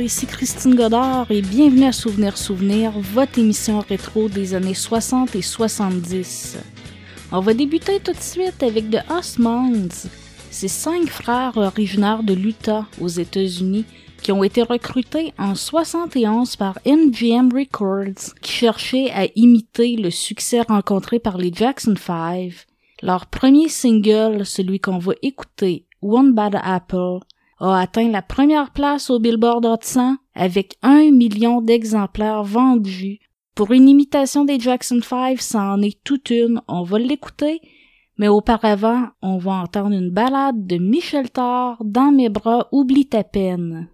ici Christine Godard et bienvenue à Souvenir Souvenir, votre émission rétro des années 60 et 70. On va débuter tout de suite avec The Osmonds. Ces cinq frères originaires de l'Utah aux États-Unis qui ont été recrutés en 71 par MGM Records qui cherchait à imiter le succès rencontré par les Jackson 5. Leur premier single, celui qu'on va écouter, One Bad Apple, a atteint la première place au Billboard Hot 100 avec un million d'exemplaires vendus. Pour une imitation des Jackson 5, ça en est toute une, on va l'écouter, mais auparavant, on va entendre une balade de Michel Thor, Dans mes bras, oublie ta peine.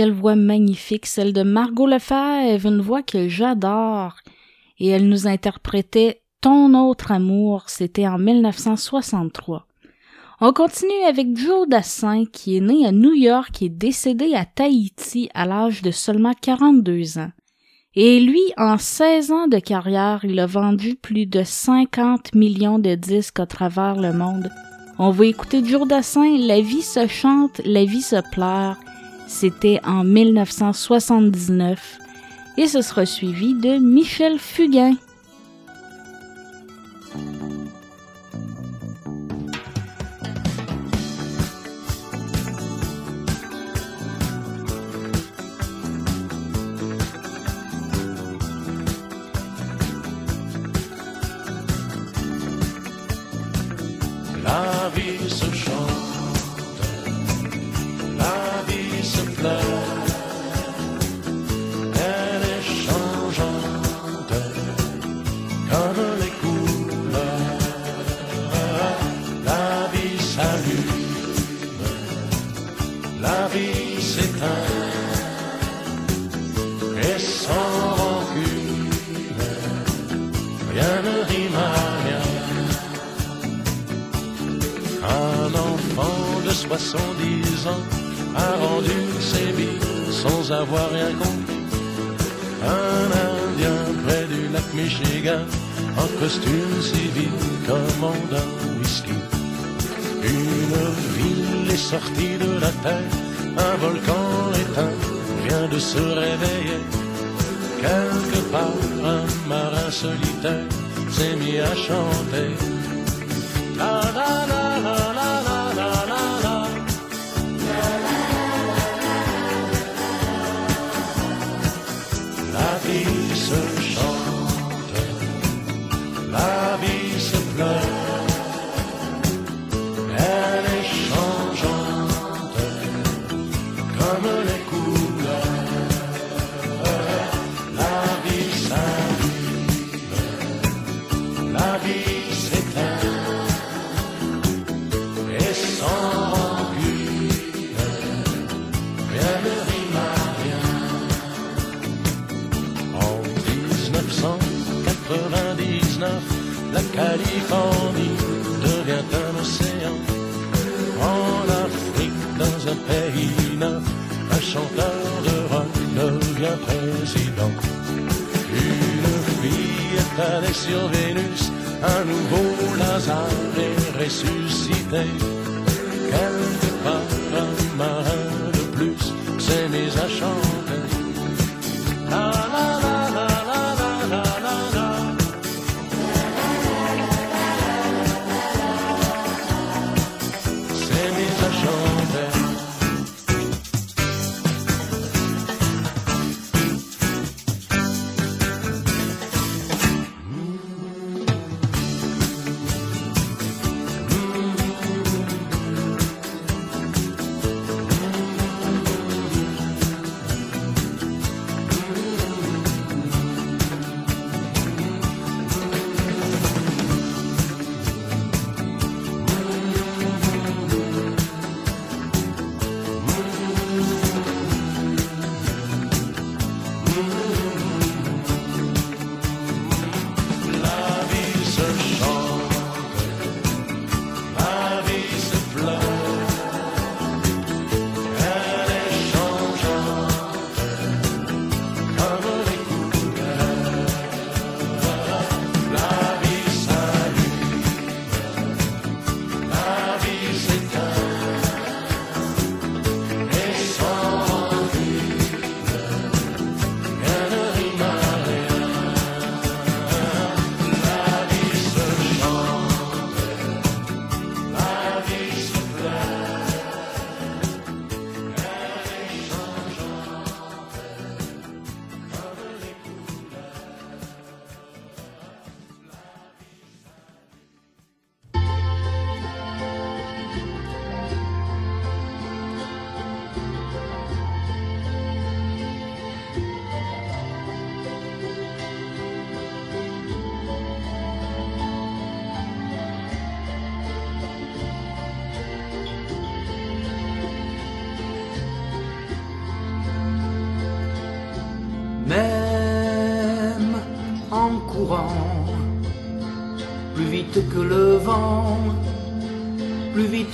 Quelle voix magnifique, celle de Margot Lefebvre, une voix que j'adore. Et elle nous interprétait Ton autre amour, c'était en 1963. On continue avec Joe Dassin, qui est né à New York et décédé à Tahiti à l'âge de seulement 42 ans. Et lui, en 16 ans de carrière, il a vendu plus de 50 millions de disques à travers le monde. On va écouter Joe Dassin, La vie se chante, la vie se pleure. C'était en 1979 et ce sera suivi de Michel Fugain. Elle est changeante, comme les couleurs. La vie s'allume, la vie s'éteint. Et sans rancune, rien ne rit. Un enfant de soixante dix ans a rendu ses billes sans avoir rien compris. Un Indien près du lac Michigan, en costume civil, commande un whisky. Une ville est sortie de la terre, un volcan éteint vient de se réveiller. Quelque part, un marin solitaire s'est mis à chanter. Californie devient un océan. En Afrique, dans un pays neuf, un chanteur de rock devient président. Une fille est allée sur Vénus, un nouveau Lazare est ressuscité. Quelque part, un marin de plus s'est mis à chanter.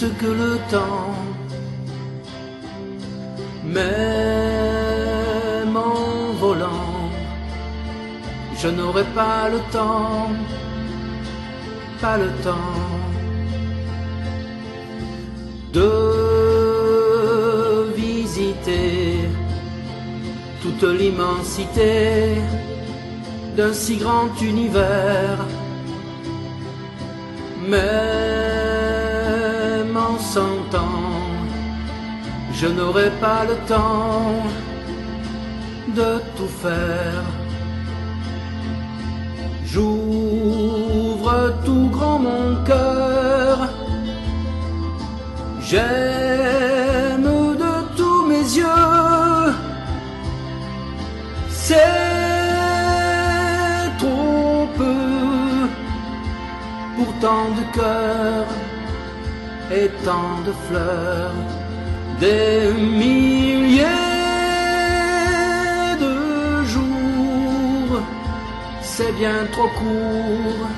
Que le temps. Même en volant, je n'aurai pas le temps, pas le temps de visiter toute l'immensité d'un si grand univers. Même je n'aurai pas le temps de tout faire. J'ouvre tout grand mon cœur. J'aime de tous mes yeux. C'est trop peu pour tant de cœurs et tant de fleurs, des milliers de jours. C'est bien trop court,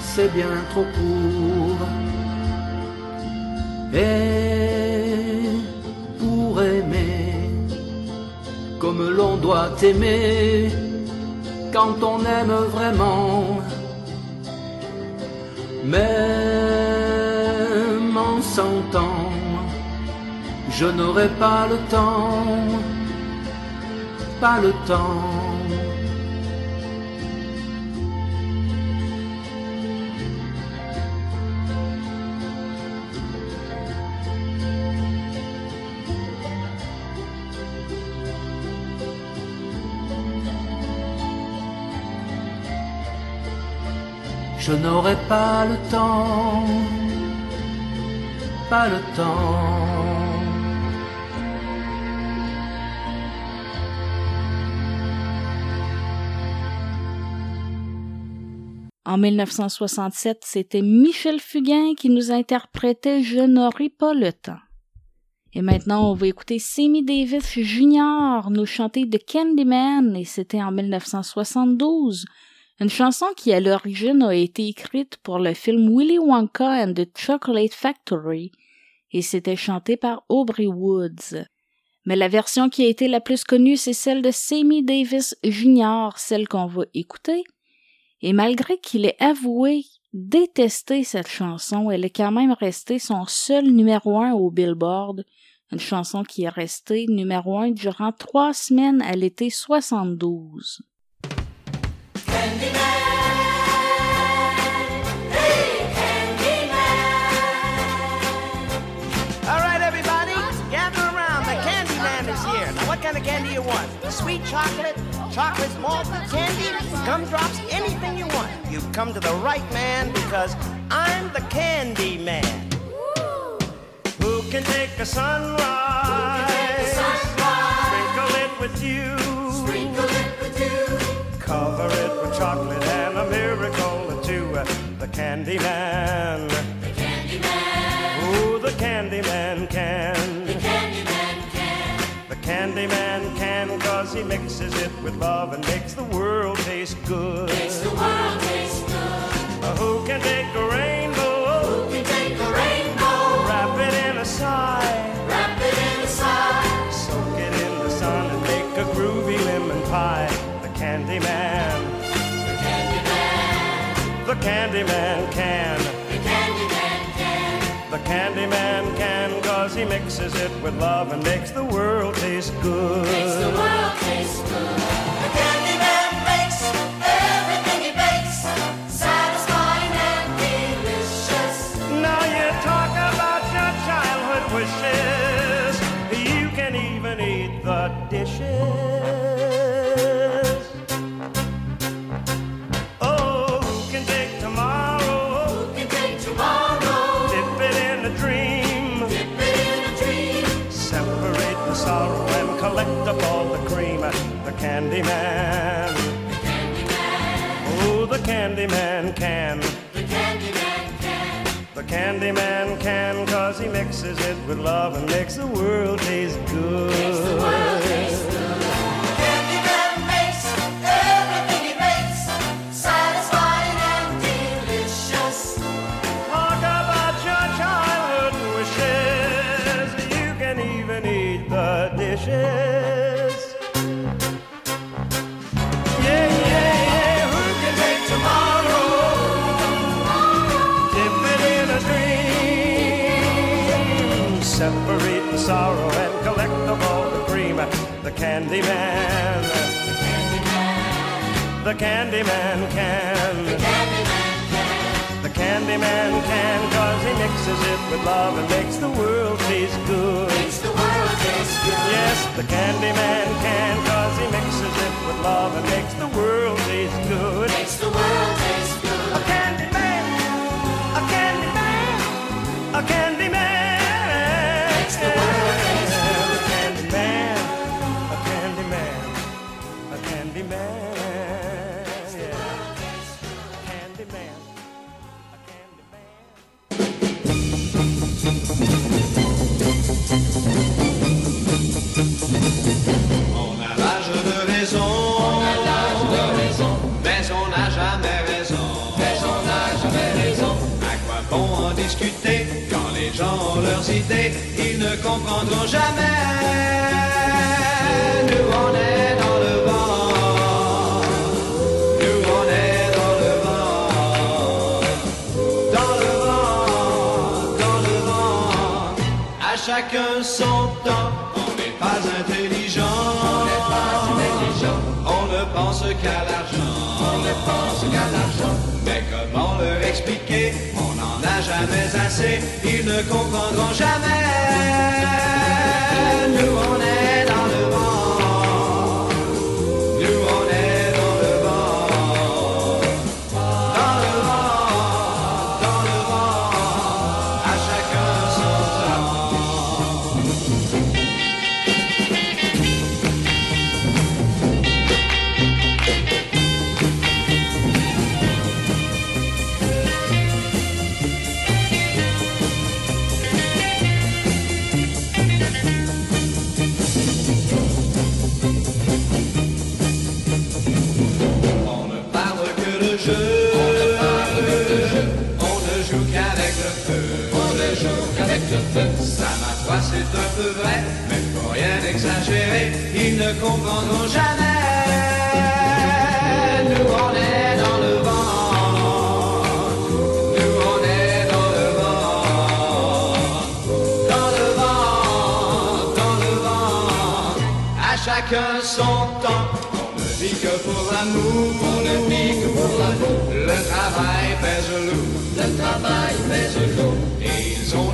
c'est bien trop court. Et pour aimer, comme l'on doit aimer, quand on aime vraiment, même en cent ans, je n'aurai pas le temps, pas le temps. Je n'aurai pas le temps, pas le temps. En 1967, c'était Michel Fugain qui nous interprétait Je n'aurai pas le temps. Et maintenant, on va écouter Sammy Davis Jr. nous chanter de Candyman, et c'était en 1972. Une chanson qui à l'origine a été écrite pour le film Willy Wonka and the Chocolate Factory, et c'était chanté par Aubrey Woods. Mais la version qui a été la plus connue, c'est celle de Sammy Davis Jr., celle qu'on va écouter. Et malgré qu'il ait avoué détester cette chanson, elle est quand même restée son seul numéro un au Billboard, une chanson qui est restée numéro un durant trois semaines à l'été 72. All right, everybody, gather around. The Candyman is here. Now, what kind of candy you want? Sweet chocolate, chocolate malted candy, gumdrops, anything you want. You've come to the right man because I'm the Candy Man. Who can take a sunrise? Sprinkle it with you. Cover it with chocolate and a miracle or two. The Candy Man. The Candy Man. Ooh, the Candy Man can. The Candy Man can. The Candy Man can cause he mixes it with love and makes the world taste good. Makes the world taste good. who can take a rainbow? Who can take a rainbow? Wrap it in a sigh. Wrap it in a sigh. Soak it in the sun and make a groovy lemon pie. The Candy Man. The Candy Man. The Candy Man can. The Candy Man can. The Candy Man can cause he mixes it with love and makes the world taste good. Makes the world taste good. The Candy Man. The Candy Man. Oh, the Candy Man can. The Candy Man can. The Candy Man can cause he mixes it with love and makes the world taste good. Makes the world taste candy man. The candy man can. The candy man can. The candy man can, cause he mixes it with love and makes the world taste good. Makes the world taste good. Yes, the candy man can, cause he mixes it with love and makes the world comprendront jamais. Nous on est dans le vent. Nous on est dans le vent. Dans le vent. Dans le vent. À chacun son temps. On n'est pas intelligent. On n'est pas intelligent. On ne pense qu'à l'argent. On ne pense qu'à l'argent. Mais comment leur expliquer On n'en a jamais assez. Ils ne comprendront jamais. Ça, ma foi, c'est un peu vrai. Mais faut rien exagérer. Ils ne comprendront jamais. Nous, on est dans le vent. Nous, on est dans le vent. Dans le vent. Dans le vent. À chacun son temps. On ne vit que pour l'amour. On ne vit que pour l'amour. Le travail pèse lourd. Le travail pèse lourd.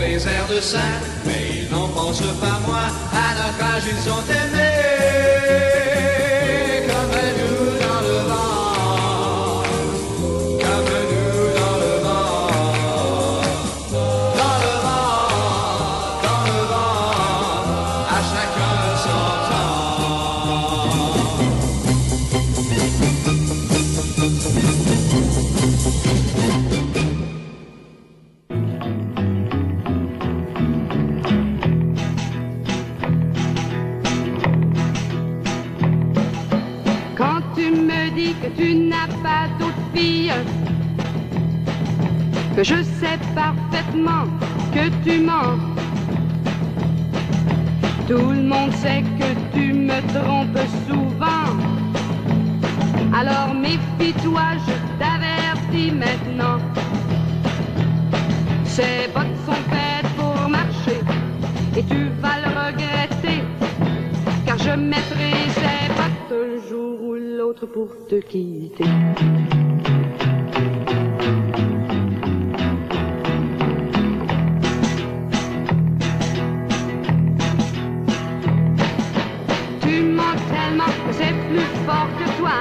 Des airs de saint, mais ils n'en pensent pas moins. À notre âge, ils ont aimé. Tu n'as pas d'autre fille, que je sais parfaitement que tu mens. Tout le monde sait que tu me trompes souvent. Alors méfie-toi, je t'avertis maintenant. Ces bottes sont faites pour marcher et tu vas le regretter. Car je mettrai ces pour te quitter. Tu mens tellement que c'est plus fort que toi.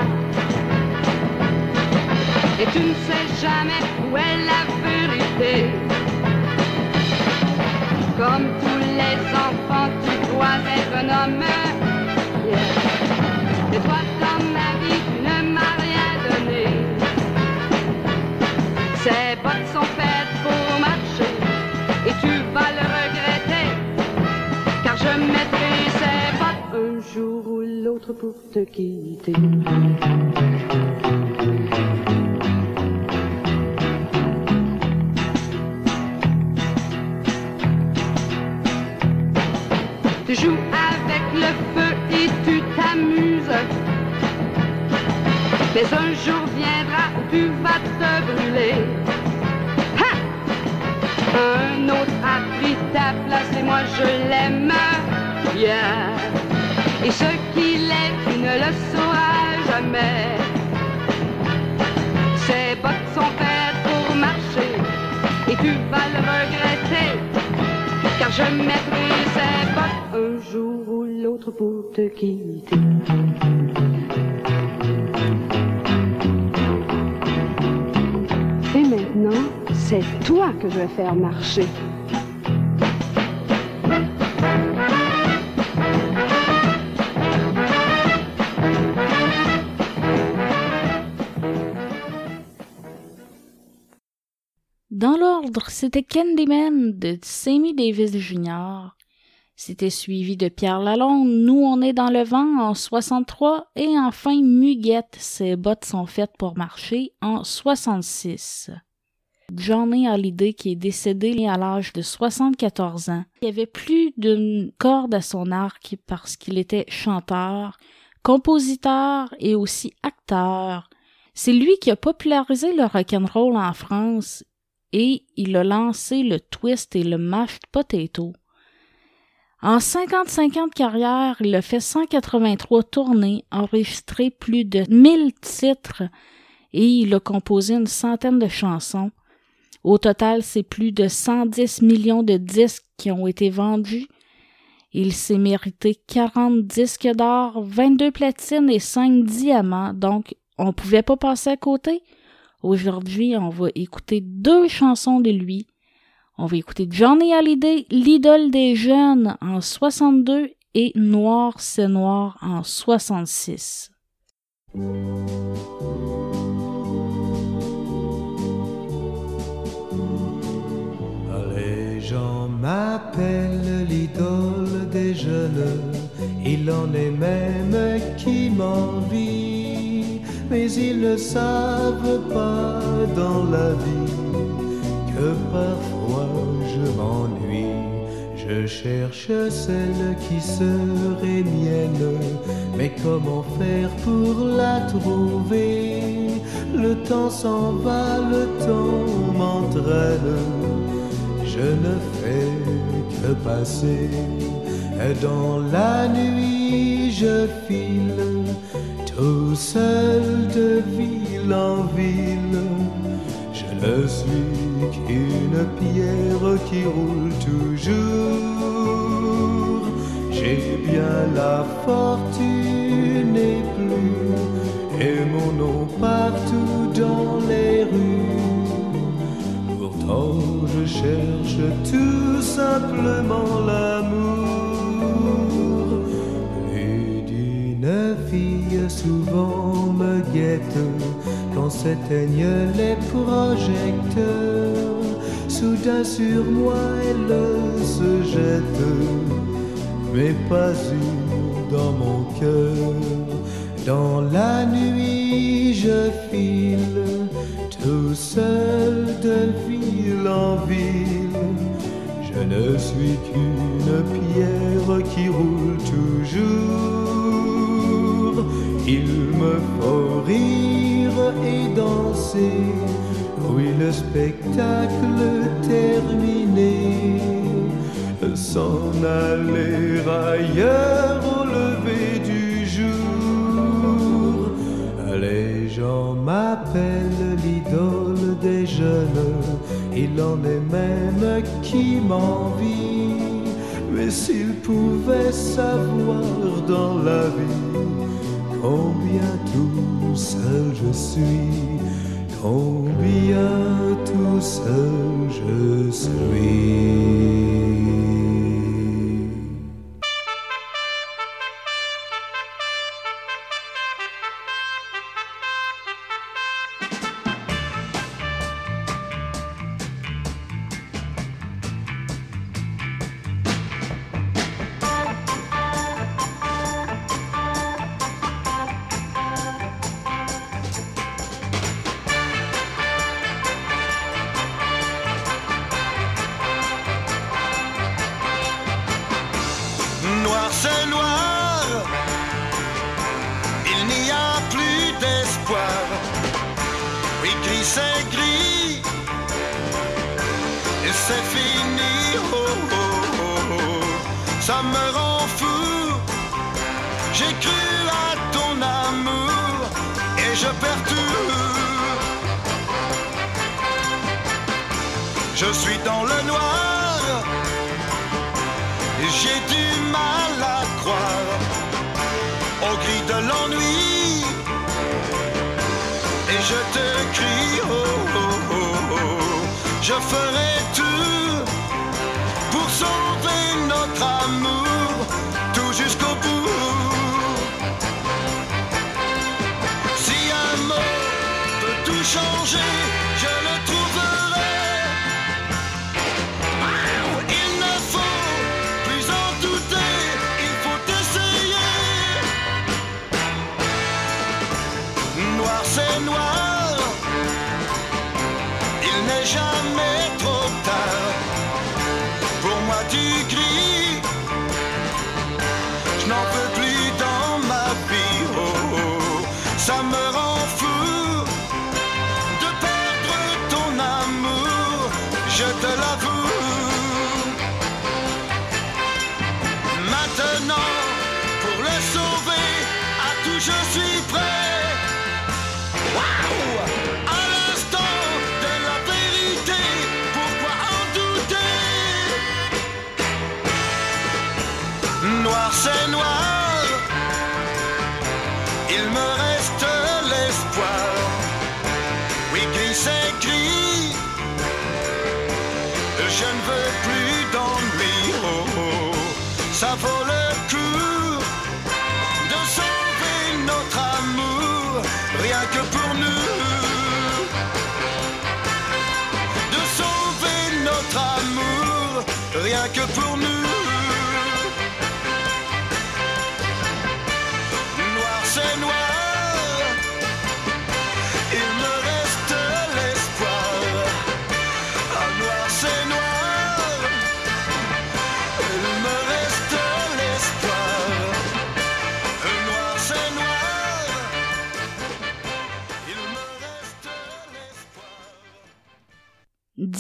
Et tu ne sais jamais où est la vérité. Comme tous les enfants, tu dois être un homme. Pour te quitter. Tu joues avec le feu et tu t'amuses. Mais un jour viendra où tu vas te brûler. Ha! Un autre a pris ta place et moi je l'aime bien. Et ce qu'il est, tu ne le sauras jamais. Ses bottes sont faites pour marcher et tu vas le regretter. Car je mettrai ses bottes un jour ou l'autre pour te quitter. Et maintenant, c'est toi que je vais faire marcher. Dans l'ordre, c'était Candyman de Sammy Davis Jr. C'était suivi de Pierre Lalonde, Nous on est dans le vent en 63 et enfin Muguette, Ses bottes sont faites pour marcher en 66. Johnny Hallyday qui est décédé à l'âge de 74 ans. Il avait plus d'une corde à son arc parce qu'il était chanteur, compositeur et aussi acteur. C'est lui qui a popularisé le rock'n'roll en France et il a lancé le twist et le mashed potato. En 55 ans de il a fait 183 tournées, enregistré plus de 1000 titres et il a composé une centaine de chansons. Au total, c'est plus de 110 millions de disques qui ont été vendus. Il s'est mérité 40 disques d'or, 22 platines et 5 diamants, donc on pouvait pas passer à côté? Aujourd'hui, on va écouter deux chansons de lui. On va écouter Johnny Hallyday, l'idole des jeunes en 62 et Noir c'est noir en 66. Les gens m'appellent l'idole des jeunes, il en est même qui m'envie, mais ils ne savent pas dans la vie que parfois je m'ennuie. Je cherche celle qui serait mienne, mais comment faire pour la trouver? Le temps s'en va, le temps m'entraîne je ne fais que passer. Dans la nuit, je file tout de ville en ville. Je ne suis qu'une pierre qui roule toujours. J'ai bien la fortune et plus, et mon nom partout dans les rues. Pourtant je cherche tout simplement l'amour. D'une fille souvent me guette quand s'éteignent les projecteurs. Soudain sur moi elle se jette, mais pas une dans mon cœur. Dans la nuit je file tout seul de ville en ville. Je ne suis qu'une pierre qui roule toujours. Il me faut rire et danser. Oui, le spectacle terminé. S'en aller ailleurs au lever du jour. Les gens m'appellent l'idole des jeunes, il en est même qui m'envie. Mais s'ils pouvaient savoir dans la vie combien tout seul je suis, combien tout seul je suis. C'est fini. Oh, oh, oh, oh. Ça me rend fou. J'ai cru à ton amour et je perds tout. Je suis dans le noir. J'ai du mal à croire au cri de l'ennui. Et je te crie, oh, oh, oh, oh. je ferai tout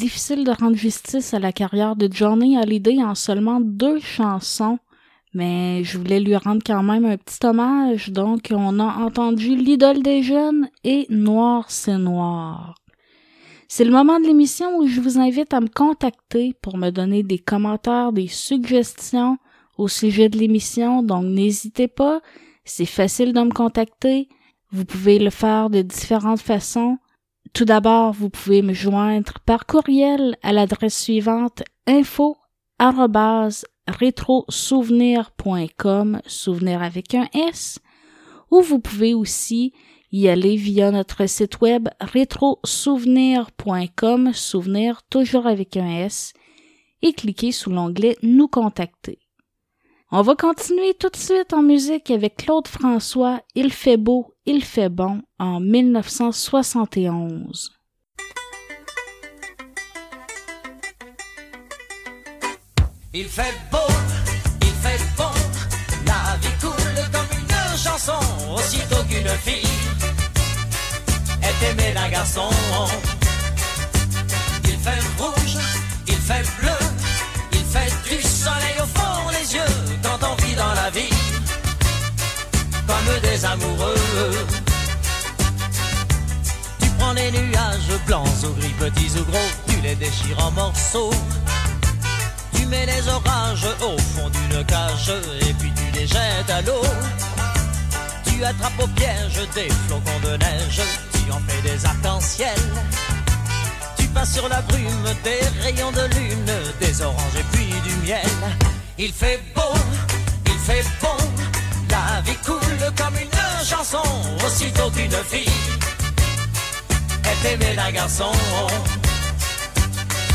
Difficile de rendre justice à la carrière de Johnny Hallyday en seulement deux chansons, mais je voulais lui rendre quand même un petit hommage, donc on a entendu L'idole des jeunes et Noir c'est noir. C'est le moment de l'émission où je vous invite à me contacter pour me donner des commentaires, des suggestions au sujet de l'émission, donc n'hésitez pas, c'est facile de me contacter. Vous pouvez le faire de différentes façons. Tout d'abord, vous pouvez me joindre par courriel à l'adresse suivante info rétrosouvenir.com, souvenir avec un S, ou vous pouvez aussi y aller via notre site web rétrosouvenir.com, souvenir toujours avec un S, et cliquer sous l'onglet Nous contacter. On va continuer tout de suite en musique avec Claude François, Il fait beau, il fait bon, en 1971. Il fait beau, il fait bon, la vie coule comme une chanson, aussitôt qu'une fille est aimée d'un garçon. Il fait rouge, il fait bleu, il fait du soleil au fond des yeux des amoureux. Tu prends les nuages blancs ou gris, petits ou gros, tu les déchires en morceaux. Tu mets les orages au fond d'une cage et puis tu les jettes à l'eau. Tu attrapes au piège des flocons de neige, tu en fais des arcs-en-ciel. Tu passes sur la brume des rayons de lune, des oranges et puis du miel. Il fait beau, il fait bon, la vie coule comme une chanson, aussitôt qu'une fille est aimée d'un garçon.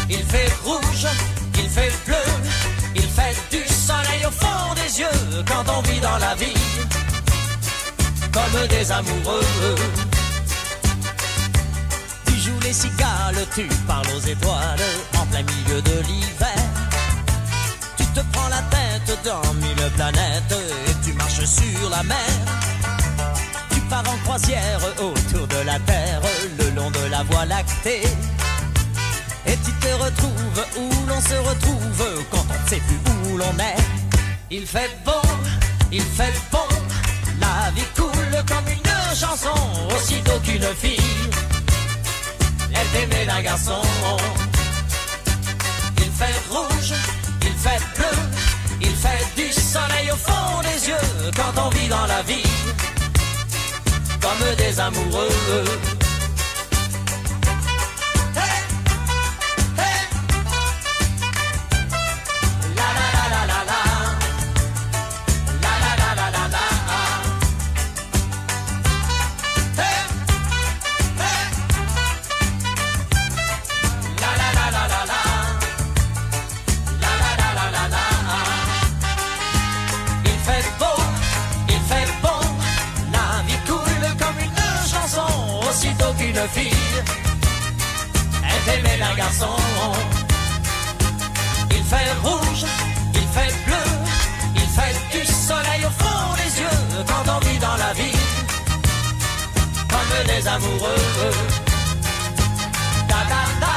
Il fait rouge, il fait bleu, il fait du soleil au fond des yeux quand on vit dans la vie comme des amoureux. Tu joues les cigales, tu parles aux étoiles en plein milieu de l'hiver. Tu te prends la tête dans mille planètes sur la mer. Tu pars en croisière autour de la terre le long de la voie lactée. Et tu te retrouves où l'on se retrouve quand on ne sait plus où l'on est. Il fait beau, il fait bon, la vie coule comme une chanson, aussitôt qu'une fille, elle aimait d'un garçon. Il fait rouge, il fait bleu, fait du soleil au fond des yeux quand on vit dans la vie comme des amoureux. Fille est aimée d'un garçon. Il fait rouge, il fait bleu, il fait du soleil au fond des yeux quand on vit dans la vie comme des amoureux. Da da, da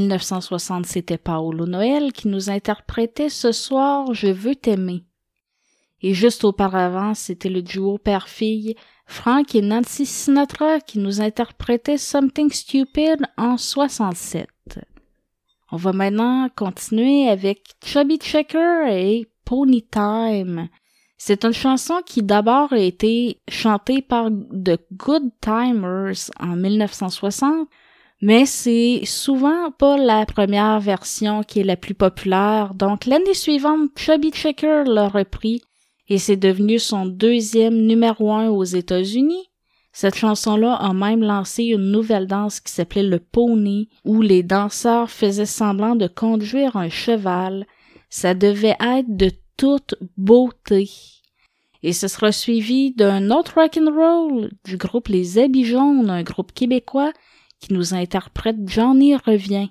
1960, c'était Paolo Noël qui nous interprétait Ce soir, je veux t'aimer. Et juste auparavant, c'était le duo père-fille Frank et Nancy Sinatra qui nous interprétaient Something Stupid en 67. On va maintenant continuer avec Chubby Checker et Pony Time. C'est une chanson qui d'abord a été chantée par The Good Timers en 1960, mais c'est souvent pas la première version qui est la plus populaire. Donc l'année suivante, Chubby Checker l'a repris et c'est devenu son deuxième numéro un aux États-Unis. Cette chanson-là a même lancé une nouvelle danse qui s'appelait le pony, où les danseurs faisaient semblant de conduire un cheval. Ça devait être de toute beauté. Et ce sera suivi d'un autre rock and roll du groupe Les Habits un groupe québécois qui nous interprète. Johnny revient.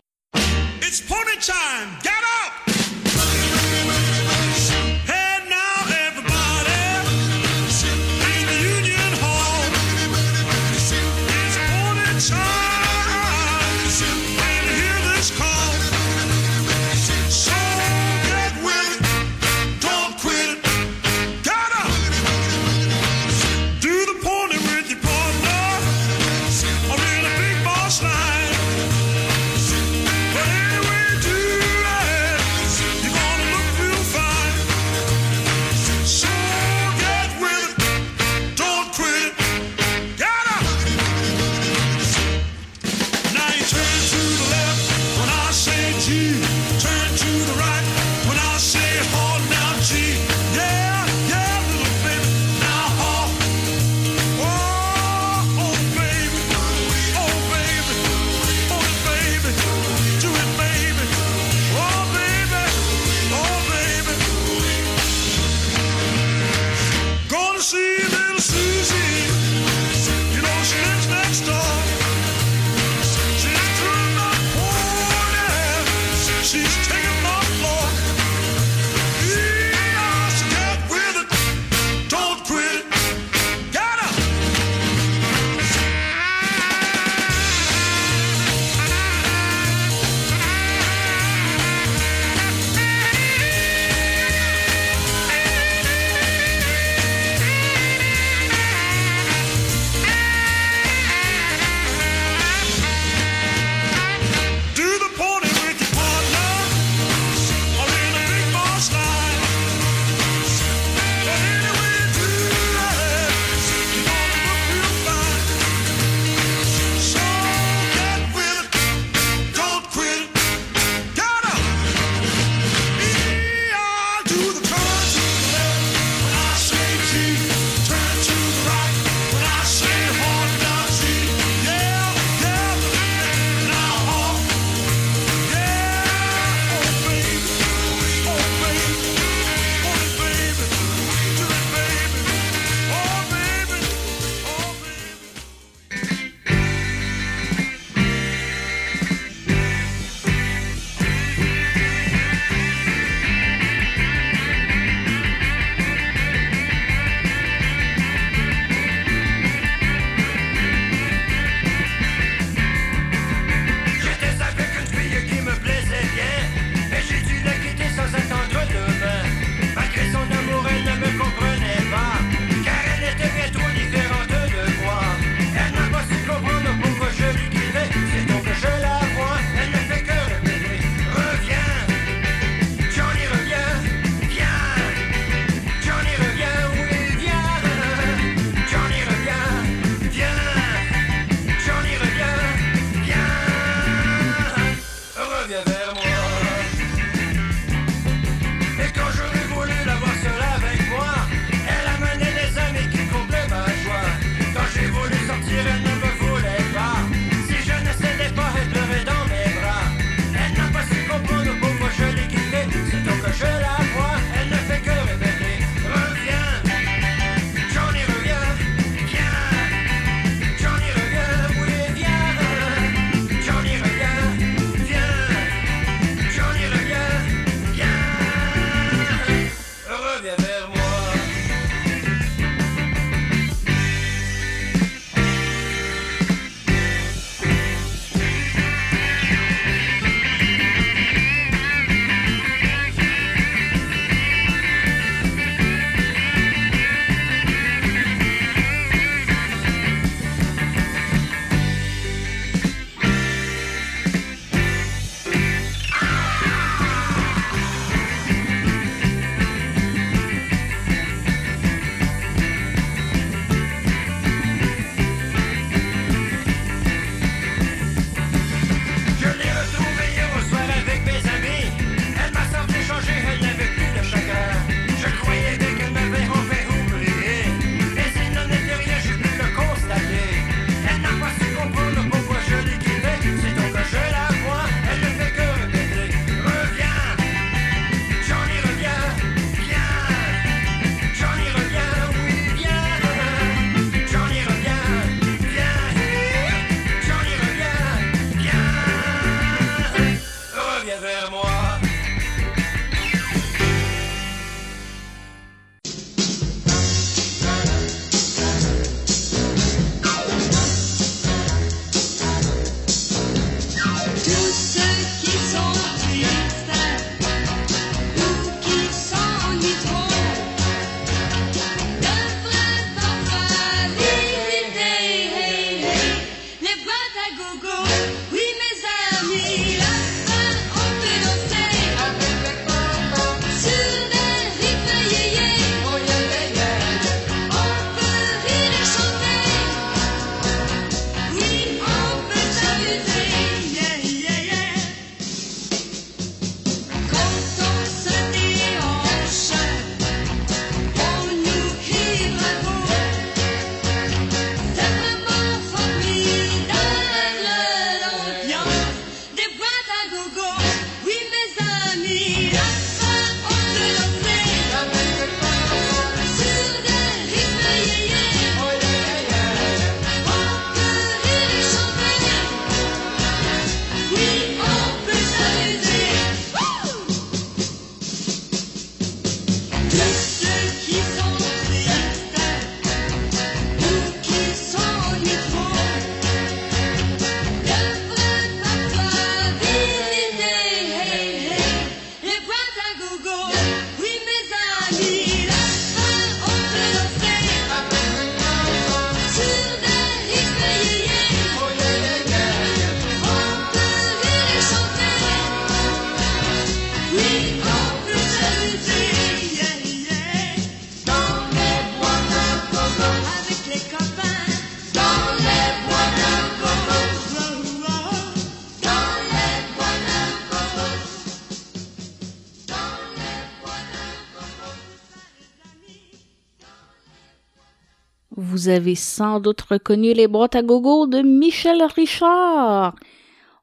vous avez sans doute reconnu les boîtes à gogo de Michel Richard.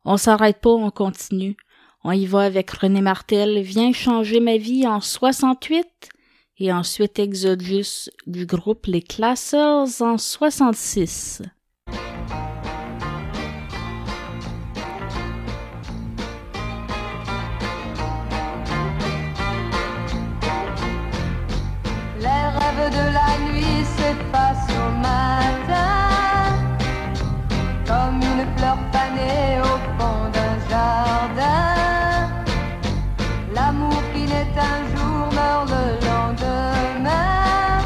On s'arrête pas, on continue. On y va avec René Martel, Viens changer ma vie en 68 et ensuite Exodus du groupe Les Classers en 66. de la nuit s'effacent comme une fleur fanée au fond d'un jardin. L'amour qui naît un jour meurt le lendemain,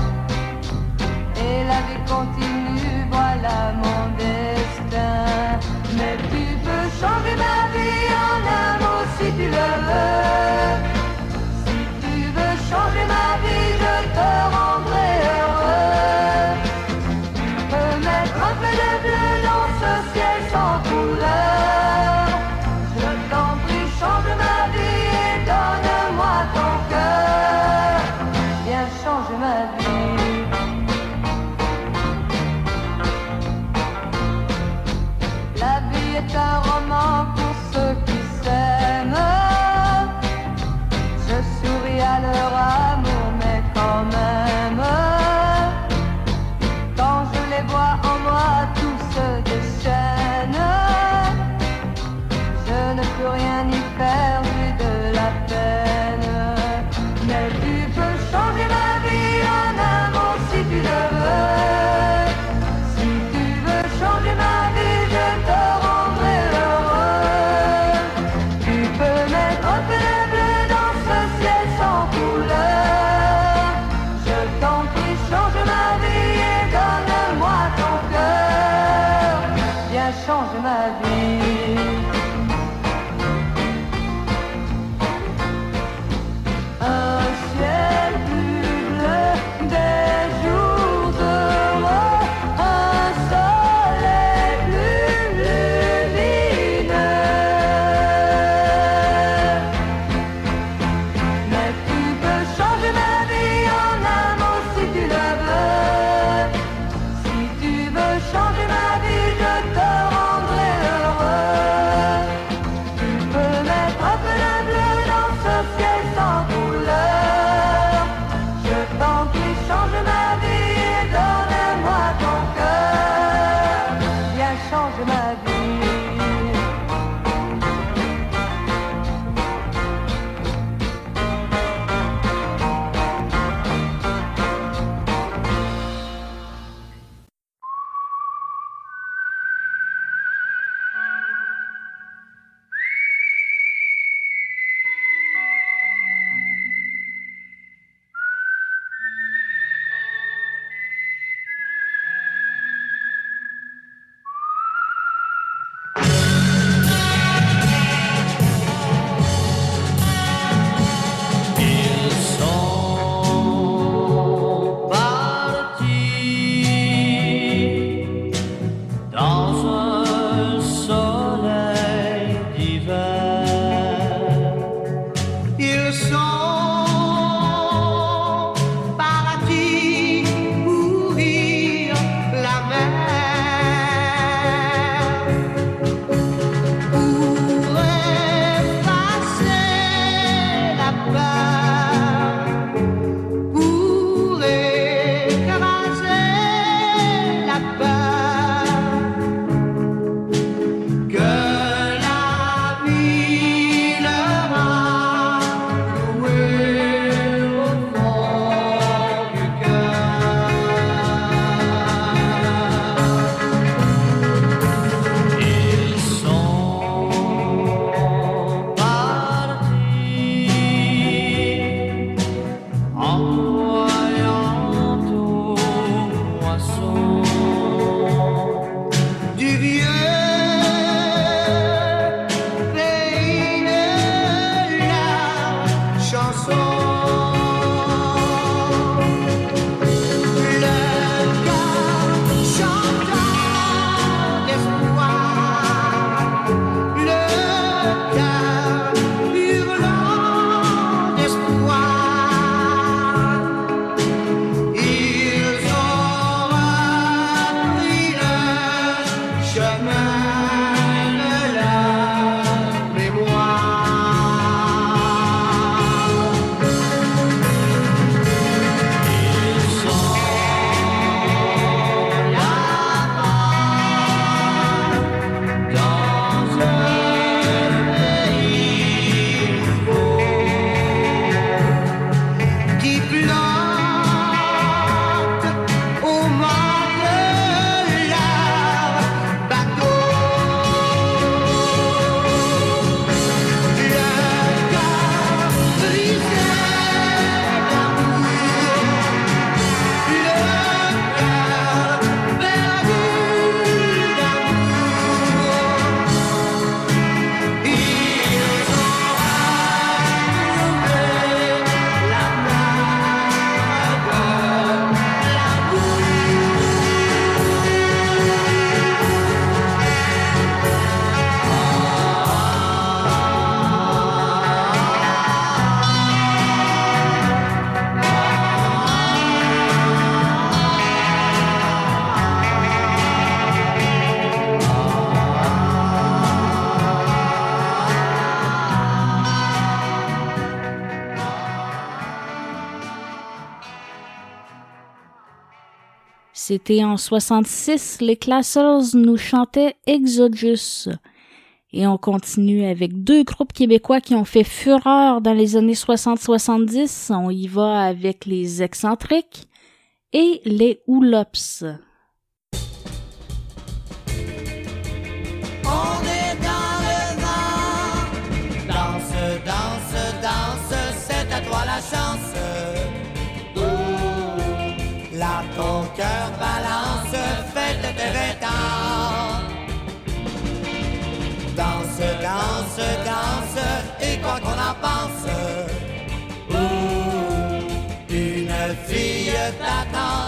et la vie continue, voilà C'était en 66, les Classers nous chantaient Exodus. Et on continue avec deux groupes québécois qui ont fait fureur dans les années 60-70. On y va avec les Excentriques et les Oulops. that I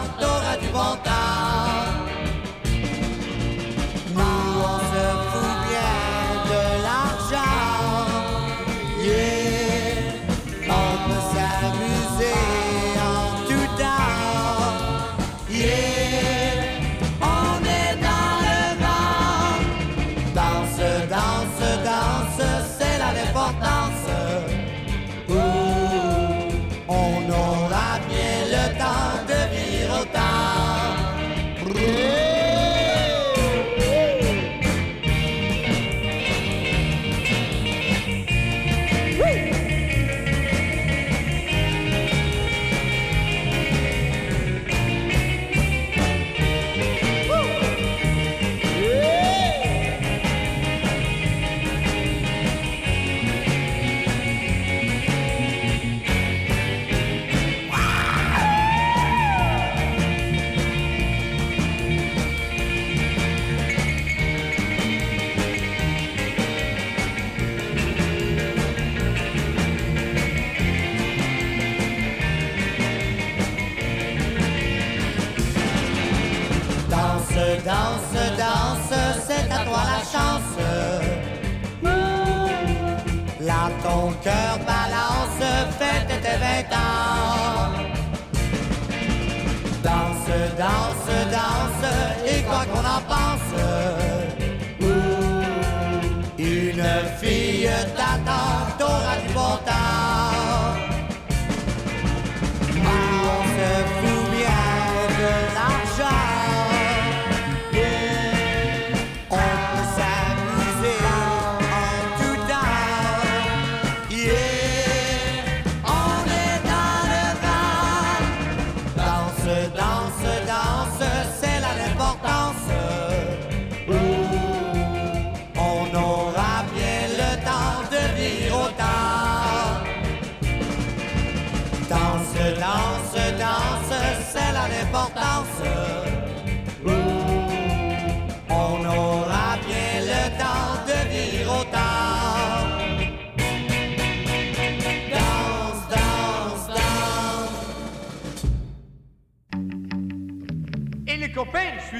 answer.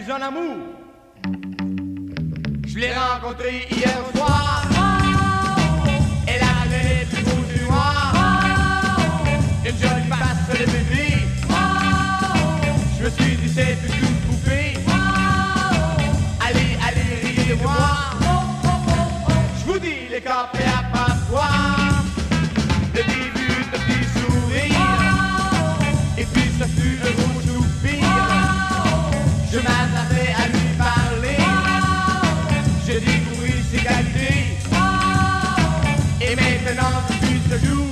suis un amour. Je l'ai rencontré hier soir. Elle avait les plus beaux du noir. Une jolie face de bébé. Je me suis dit, c'est d'égalité. Et maintenant, je suis celui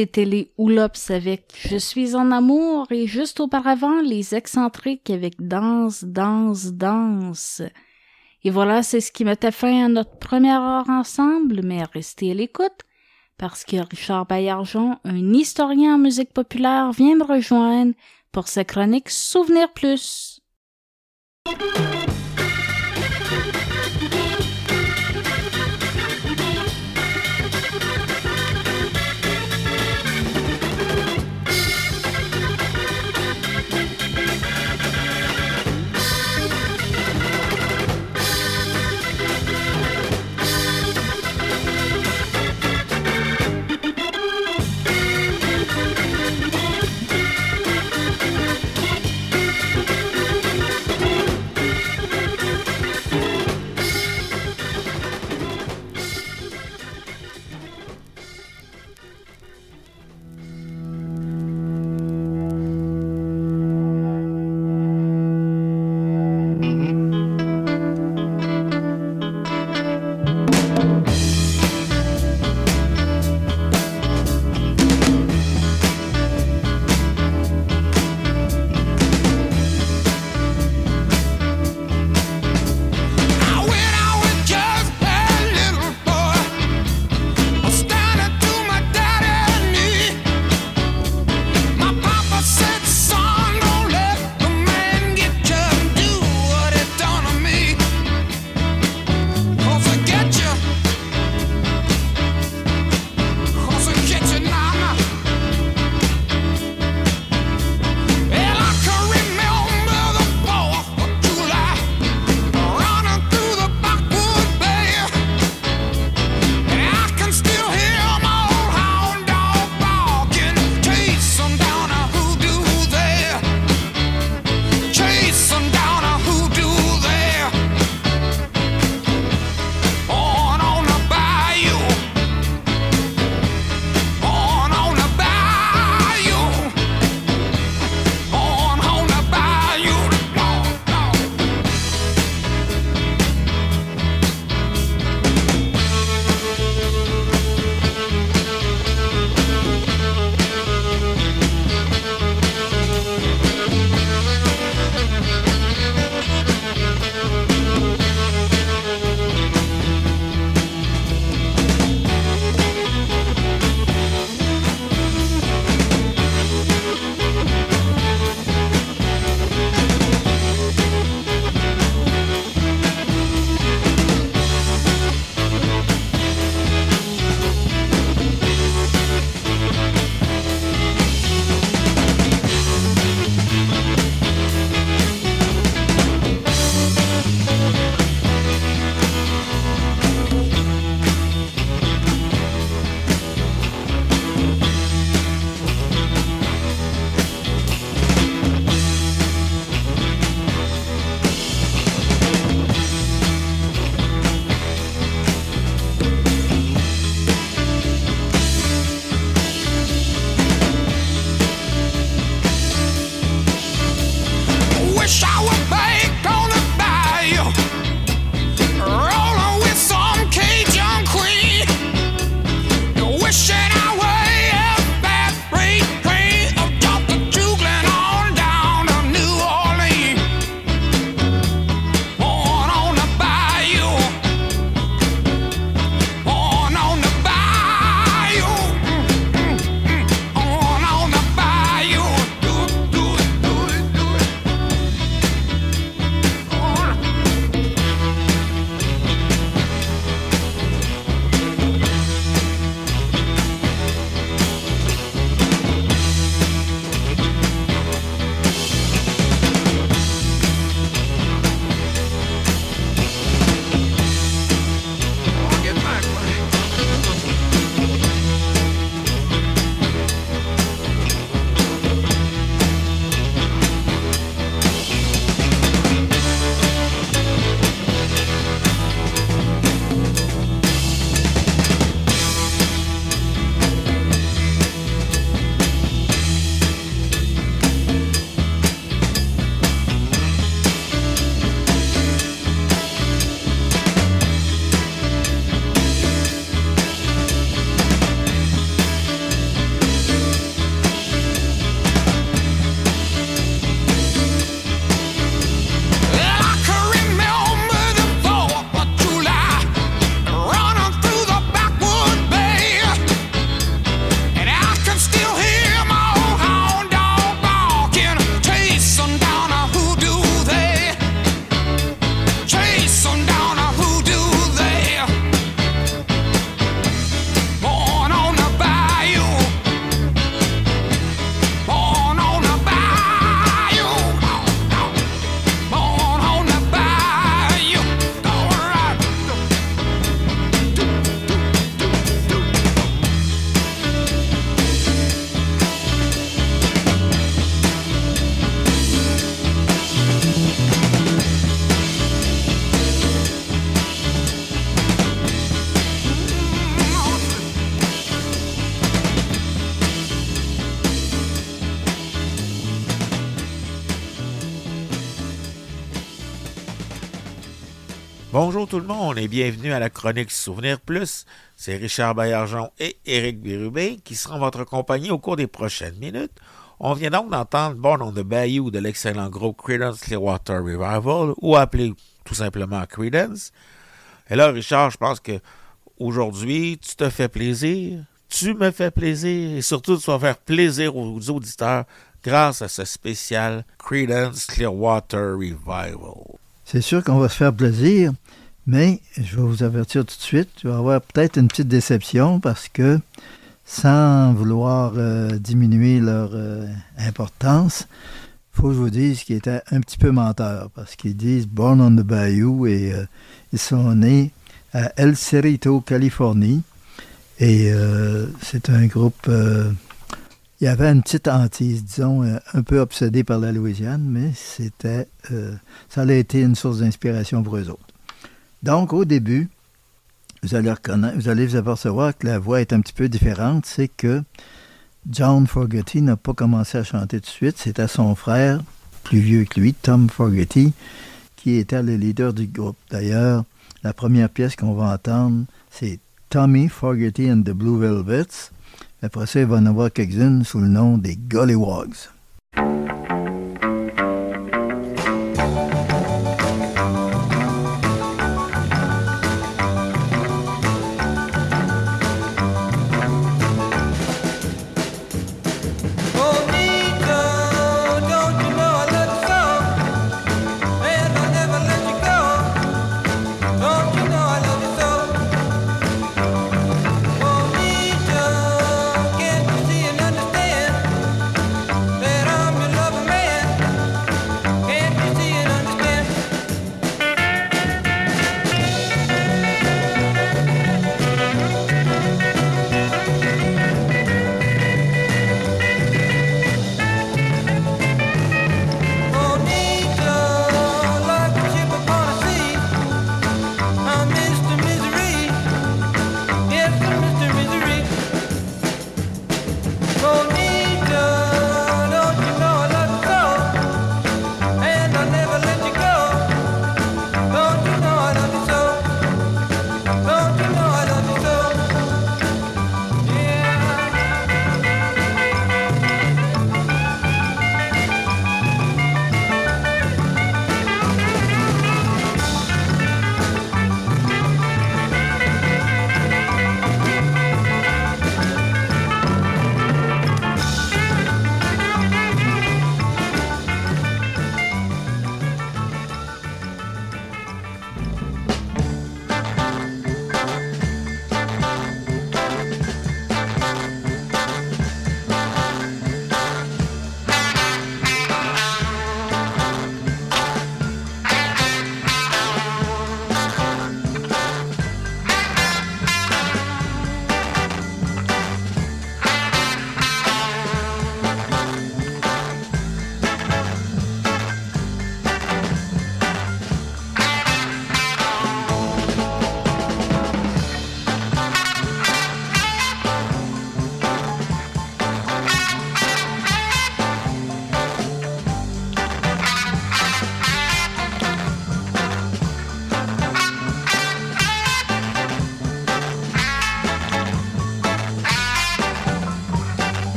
C'était les Oulops avec Je suis en amour et juste auparavant les excentriques avec Danse, danse, danse. Et voilà, c'est ce qui mettait fin à notre première heure ensemble, mais restez à l'écoute parce que Richard Baillargeon, un historien en musique populaire, vient me rejoindre pour sa chronique Souvenir Plus. Tout le monde et bienvenue à la chronique Souvenir Plus. C'est Richard Baillargeon et Éric Bérubé qui seront votre compagnie au cours des prochaines minutes. On vient donc d'entendre Born on the Bayou de l'excellent groupe Creedence Clearwater Revival ou appelé tout simplement Creedence. Et là, Richard, je pense que aujourd'hui, tu te fais plaisir, tu me fais plaisir et surtout tu vas faire plaisir aux auditeurs grâce à ce spécial Creedence Clearwater Revival. C'est sûr qu'on va se faire plaisir, mais je vais vous avertir tout de suite, tu vas avoir peut-être une petite déception parce que sans vouloir euh, diminuer leur euh, importance, faut que je vous dise qu'ils étaient un petit peu menteurs parce qu'ils disent Born on the Bayou et euh, ils sont nés à El Cerrito, Californie. Et euh, c'est un groupe. il y avait une petite hantise, disons, un peu obsédée par la Louisiane, mais c'était. ça a été une source d'inspiration pour eux autres. Donc, au début, vous allez vous allez vous apercevoir que la voix est un petit peu différente. C'est que John Fogerty n'a pas commencé à chanter tout de suite. C'était son frère, plus vieux que lui, Tom Fogerty, qui était le leader du groupe. D'ailleurs, la première pièce qu'on va entendre, c'est Tommy Fogerty and the Blue Velvets. Après ça, il va en avoir quelques-unes sous le nom des Gollywogs.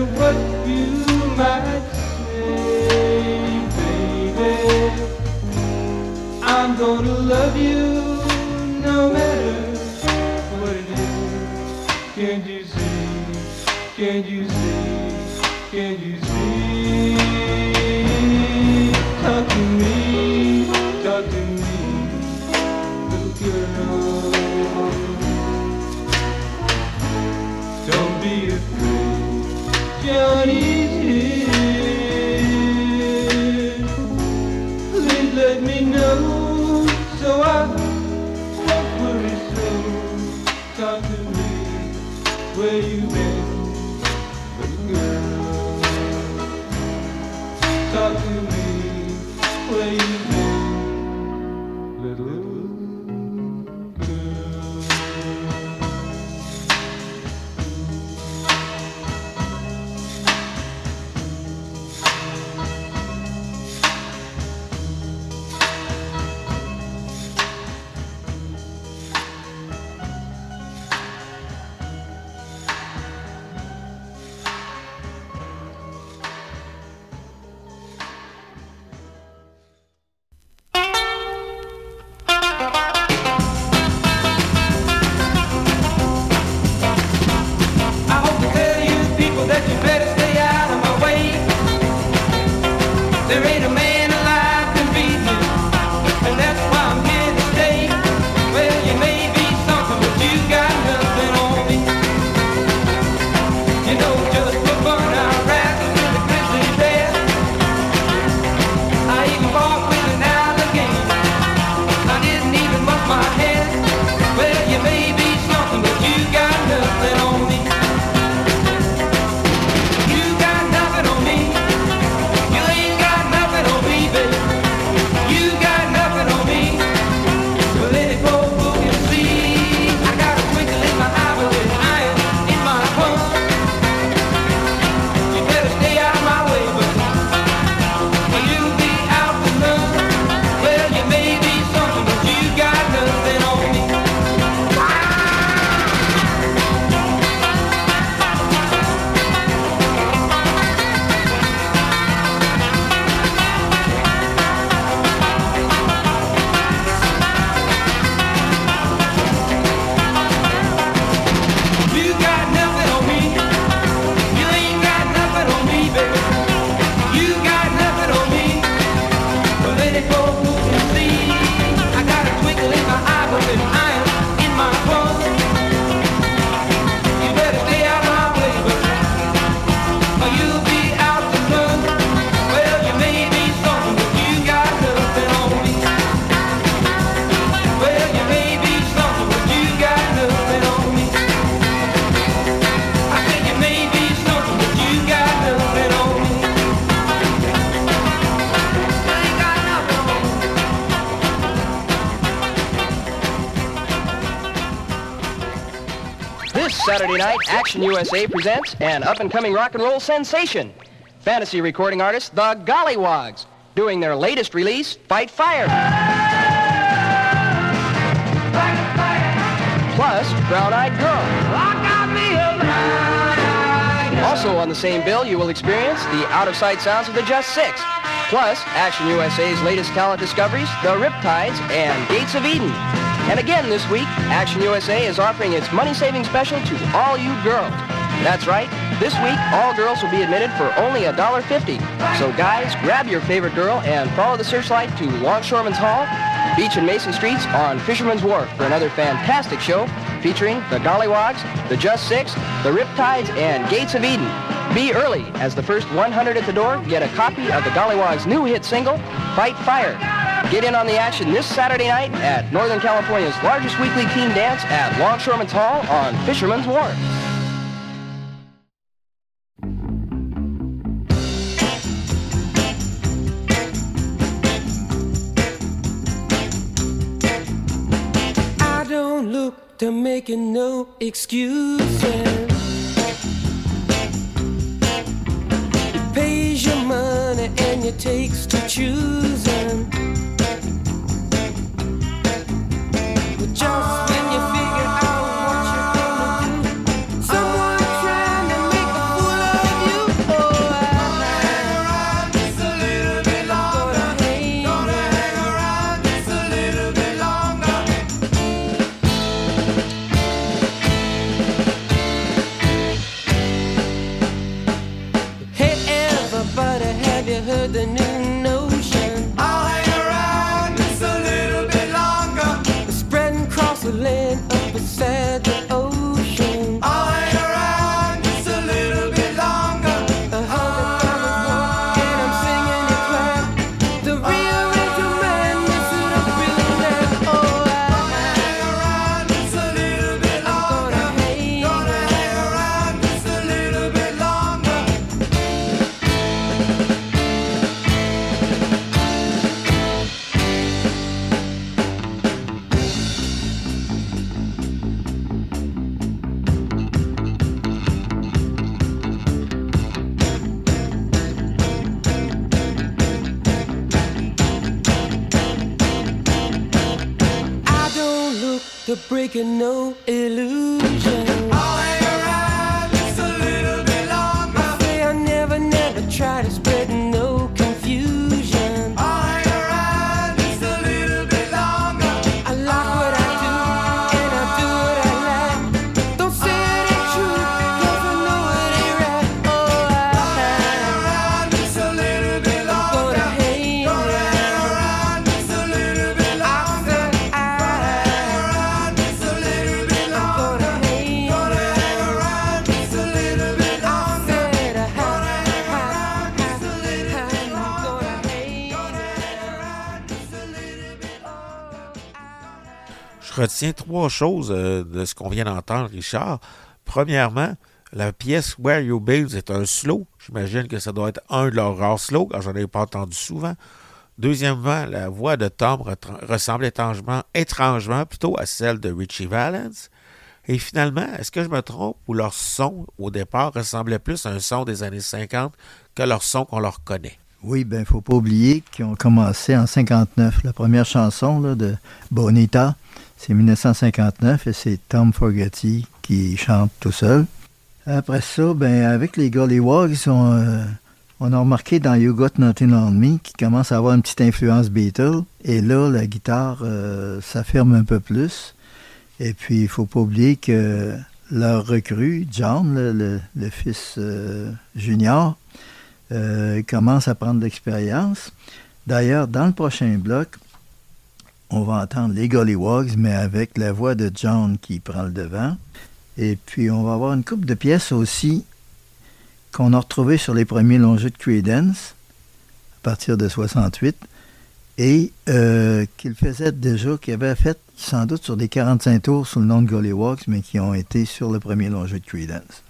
what you might say, baby, I'm gonna love you no matter what it is. Can you see? Can you see? Friday night, Action USA presents an up-and-coming rock and roll sensation, fantasy recording artist The Gollywogs, doing their latest release, Fight Fire. Fight fire. Plus, Brown Eyed Girl. Also on the same bill, you will experience the out-of-sight sounds of the Just Six, plus Action USA's latest talent discoveries, The Riptides, and Gates of Eden. And again this week, Action USA is offering its money-saving special to all you girls. That's right, this week all girls will be admitted for only $1.50. So guys, grab your favorite girl and follow the searchlight to Longshoreman's Hall, Beach and Mason Streets on Fisherman's Wharf for another fantastic show featuring the Gollywogs, the Just Six, the Riptides, and Gates of Eden. Be early as the first 100 at the door get a copy of the Gollywogs' new hit single, Fight Fire, Get in on the action this Saturday night at Northern California's largest weekly teen dance at Longshoreman's Hall on Fisherman's Wharf. I don't look to making no excuses. Pays your money and it takes to choosing. making no illusion. Retiens trois choses euh, de ce qu'on vient d'entendre, Richard. Premièrement, la pièce Where You Build est un slow. J'imagine que ça doit être un de leurs rares slows, car j'en ai pas entendu souvent. Deuxièmement, la voix de Tom ressemble étrangement, étrangement plutôt à celle de Richie Valens. Et finalement, est-ce que je me trompe ou leur son, au départ, ressemblait plus à un son des années 50 que leur son qu'on leur connaît? Oui, ben faut pas oublier qu'ils ont commencé en 59. La première chanson là, de Bonita, c'est 1959 et c'est Tom Fogerty qui chante tout seul. Après ça, ben avec les Gollywogs, on, euh, on a remarqué dans You Got Nothing on Me qui commence à avoir une petite influence Beatles. Et là, la guitare euh, s'affirme un peu plus. Et puis, il faut pas oublier que leur recrue, John, le, fils euh, junior, commence à prendre l'expérience. D'ailleurs, dans le prochain bloc, on va entendre les Gollywogs, mais avec la voix de John qui prend le devant. Et puis, on va avoir une coupe de pièces aussi qu'on a retrouvées sur les premiers longs de Creedence, à partir de 68, et euh, qu'il faisait déjà, qu'il avait fait sans doute sur des 45 tours sous le nom de Gollywogs, mais qui ont été sur le premier long de Creedence.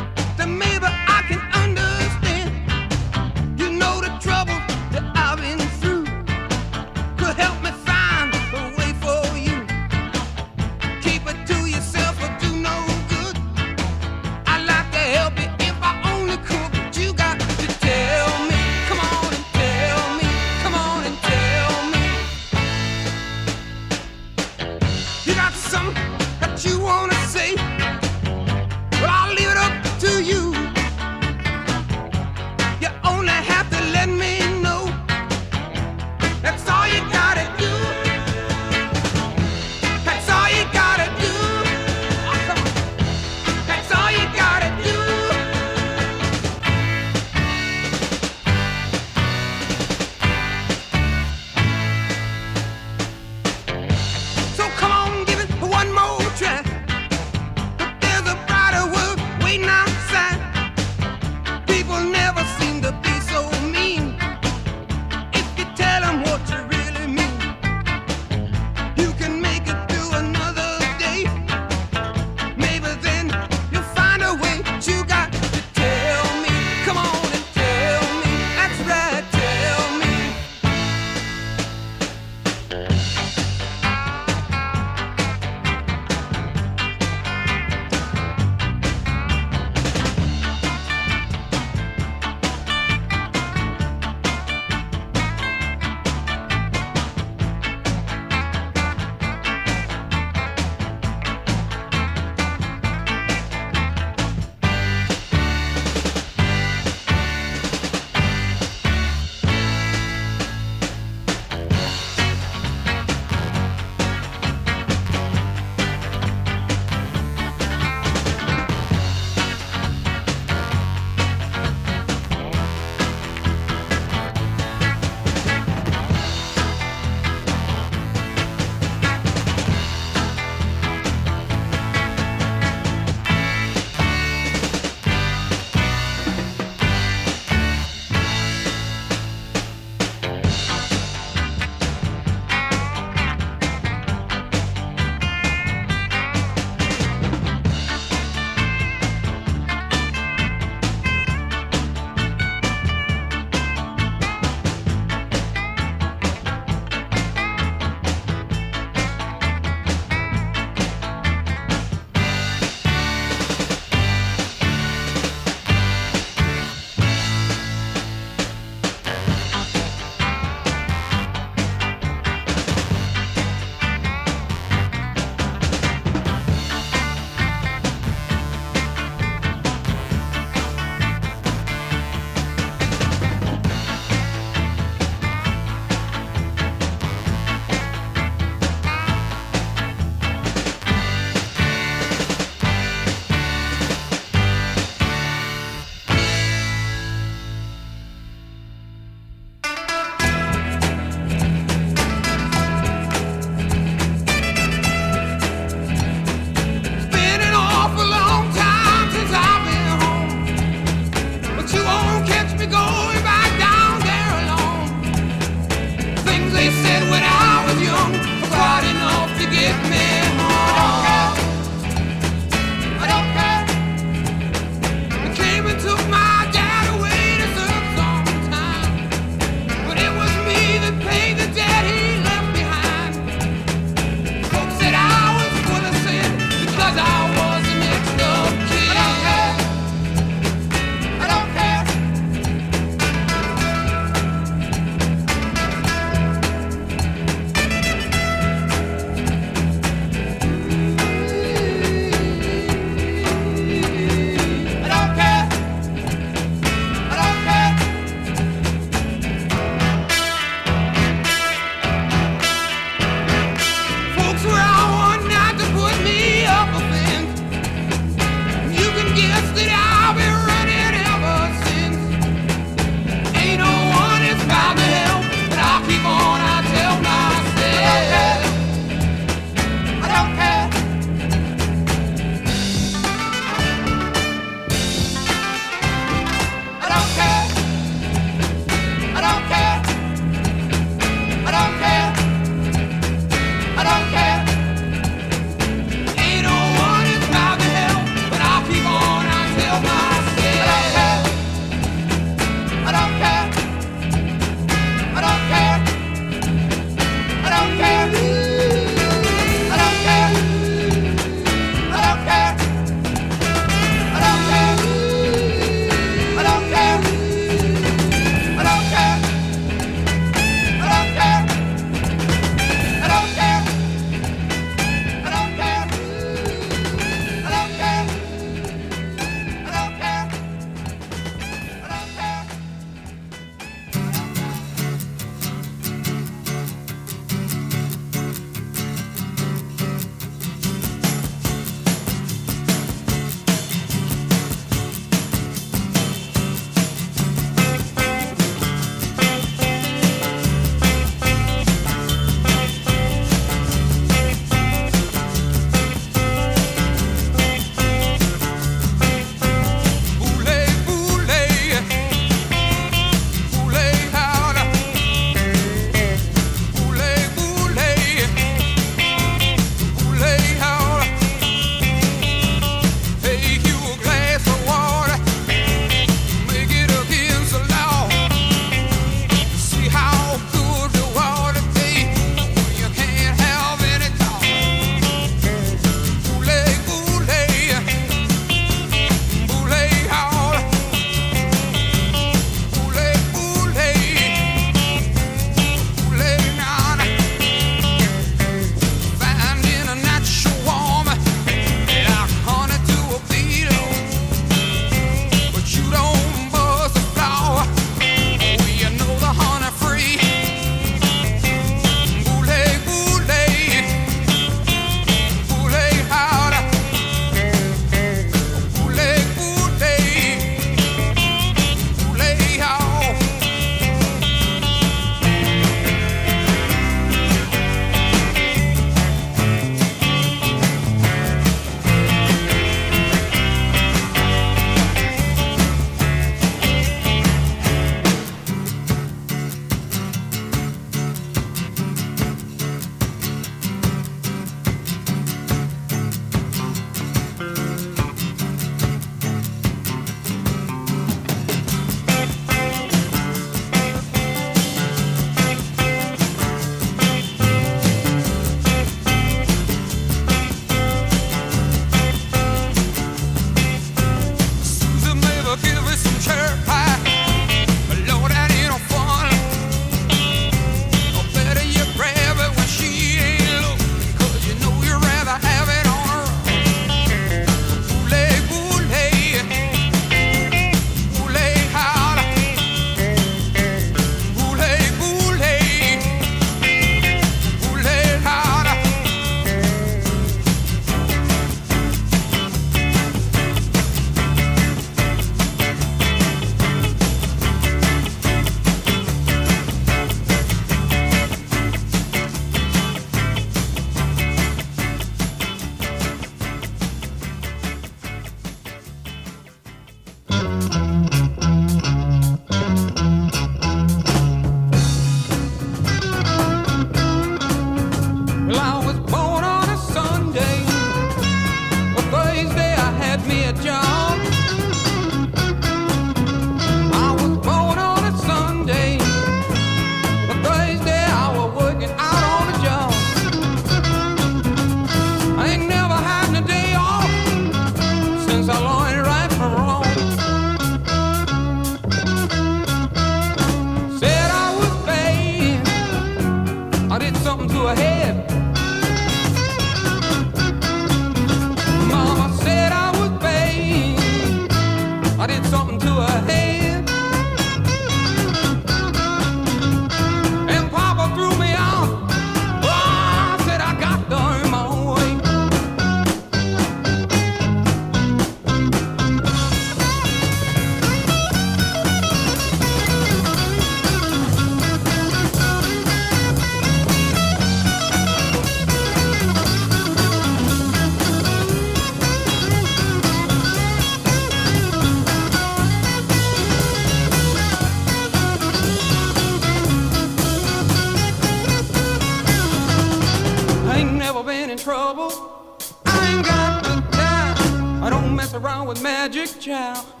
With magic child.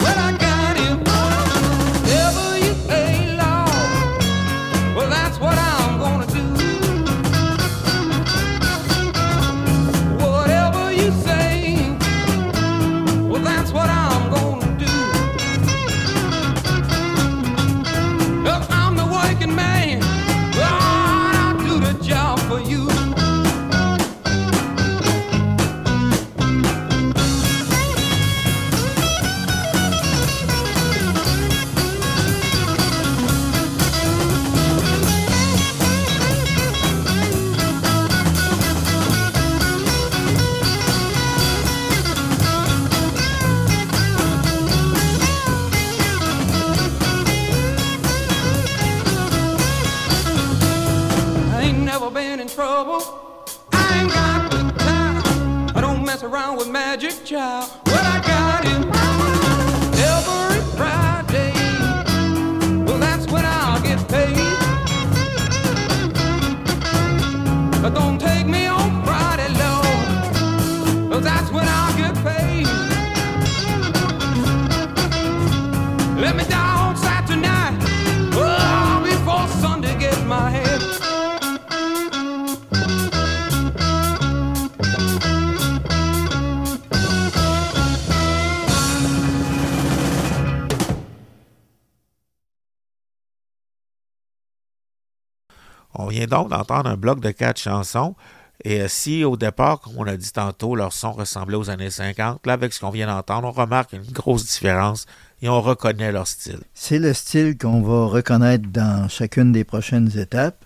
D'entendre un bloc de quatre chansons. Et euh, si au départ, comme on a dit tantôt, leur son ressemblait aux années 50, là, avec ce qu'on vient d'entendre, on remarque une grosse différence et on reconnaît leur style. C'est le style qu'on va reconnaître dans chacune des prochaines étapes.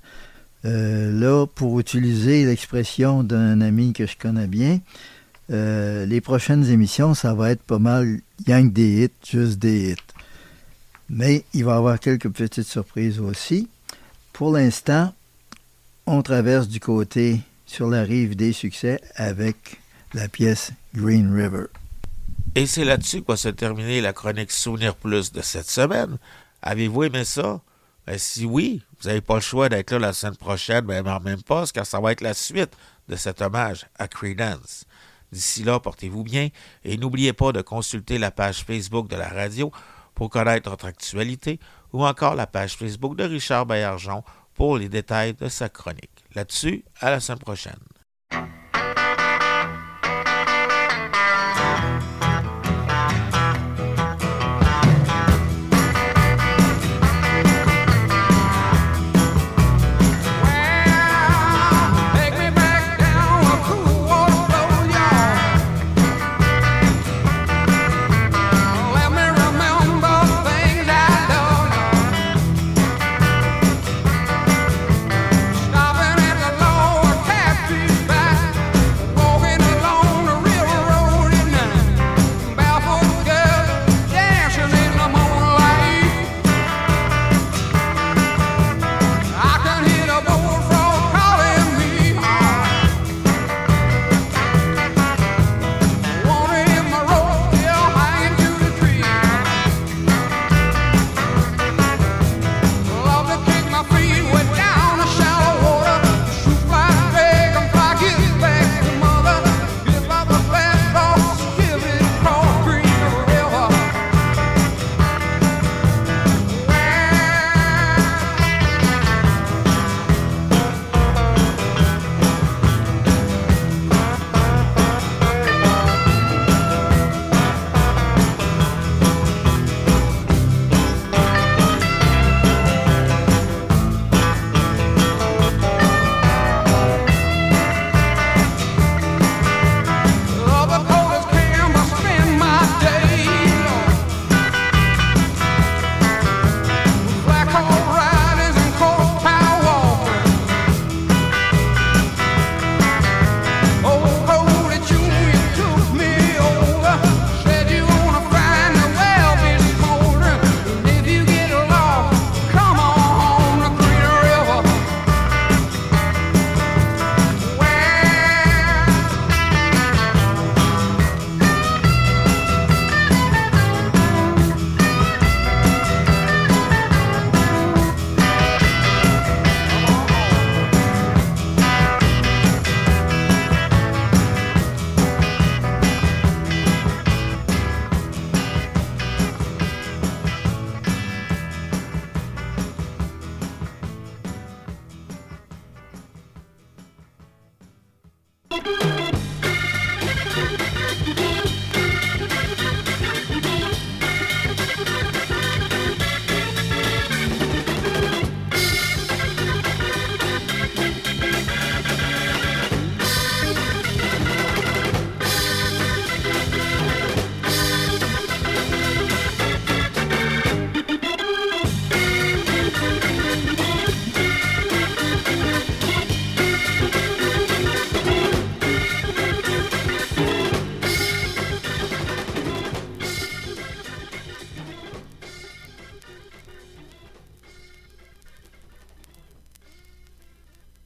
Euh, là, pour utiliser l'expression d'un ami que je connais bien, euh, les prochaines émissions, ça va être pas mal que des hits, juste des hits. Mais il va y avoir quelques petites surprises aussi. Pour l'instant, on traverse du côté sur la rive des succès avec la pièce Green River. Et c'est là-dessus que va se terminer la chronique Souvenir Plus de cette semaine. Avez-vous aimé ça? Ben, si oui, vous n'avez pas le choix d'être là la semaine prochaine, ben, même pas, car ça va être la suite de cet hommage à Creedence. D'ici là, portez-vous bien et n'oubliez pas de consulter la page Facebook de la radio pour connaître notre actualité ou encore la page Facebook de Richard Baillargeon pour les détails de sa chronique. Là-dessus, à la semaine prochaine.